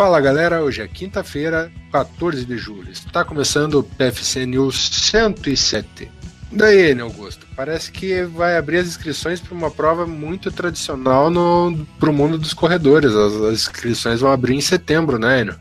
Fala galera, hoje é quinta-feira, 14 de julho. Está começando o PFC News 107. Daí, né, Augusto? Parece que vai abrir as inscrições para uma prova muito tradicional para o mundo dos corredores. As, as, inscrições vão abrir em setembro, né, Enio?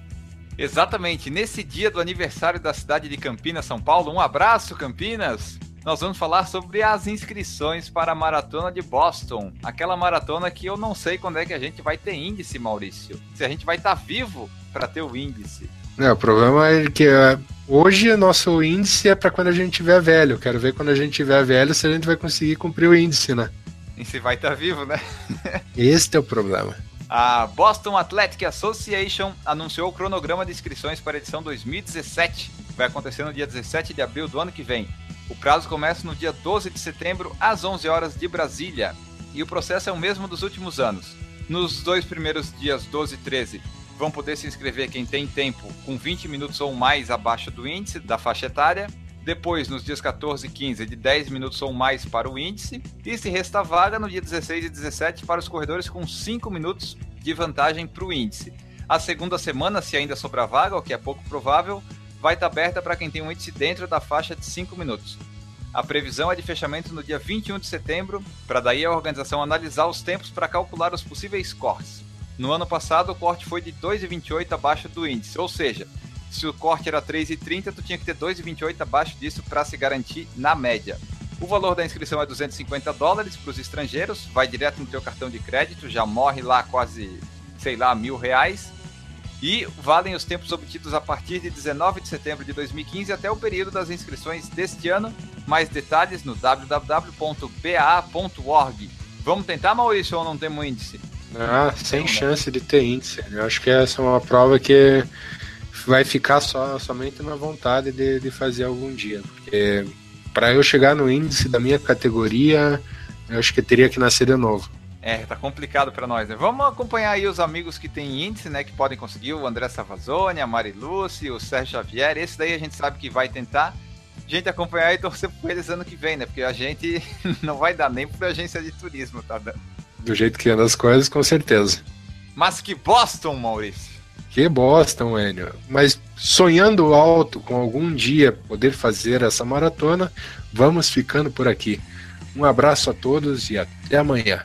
Exatamente. Nesse dia do aniversário da cidade de Campinas, São Paulo. Um abraço, Campinas! Nós vamos falar sobre as inscrições para a maratona de Boston. Aquela maratona que eu não sei quando é que a gente vai ter índice, Maurício. Se a gente vai estar tá vivo para ter o índice. É, o problema é que é, hoje nosso índice é para quando a gente tiver velho. Quero ver quando a gente tiver velho se a gente vai conseguir cumprir o índice, né? E se vai estar tá vivo, né? Este é o problema. A Boston Athletic Association anunciou o cronograma de inscrições para a edição 2017. Vai acontecer no dia 17 de abril do ano que vem. O prazo começa no dia 12 de setembro, às 11 horas de Brasília. E o processo é o mesmo dos últimos anos. Nos dois primeiros dias, 12 e 13, vão poder se inscrever quem tem tempo com 20 minutos ou mais abaixo do índice da faixa etária. Depois, nos dias 14 e 15, de 10 minutos ou mais para o índice. E se resta vaga no dia 16 e 17 para os corredores com 5 minutos de vantagem para o índice. A segunda semana, se ainda sobrar vaga, o que é pouco provável, vai estar aberta para quem tem um índice dentro da faixa de 5 minutos. A previsão é de fechamento no dia 21 de setembro, para daí a organização analisar os tempos para calcular os possíveis cortes. No ano passado, o corte foi de 2,28 abaixo do índice, ou seja, se o corte era 3,30, tu tinha que ter 2,28 abaixo disso para se garantir na média. O valor da inscrição é 250 dólares para os estrangeiros, vai direto no teu cartão de crédito, já morre lá quase, sei lá, mil reais. E valem os tempos obtidos a partir de 19 de setembro de 2015 até o período das inscrições deste ano. Mais detalhes no www.ba.org. Vamos tentar, Maurício, ou não temos índice? Ah, sem chance de ter índice. Eu acho que essa é uma prova que vai ficar só somente na vontade de, de fazer algum dia. Porque para eu chegar no índice da minha categoria, eu acho que teria que nascer de novo. É, tá complicado para nós, né? Vamos acompanhar aí os amigos que têm índice, né? Que podem conseguir, o André Savazone, a Mari Lúcia, o Sérgio Xavier. Esse daí a gente sabe que vai tentar. A gente acompanhar e torcer por eles ano que vem, né? Porque a gente não vai dar nem pra agência de turismo, tá dando do jeito que anda as coisas, com certeza. Mas que Boston, Maurício! Que Boston, Enio. Mas sonhando alto com algum dia poder fazer essa maratona, vamos ficando por aqui. Um abraço a todos e até amanhã.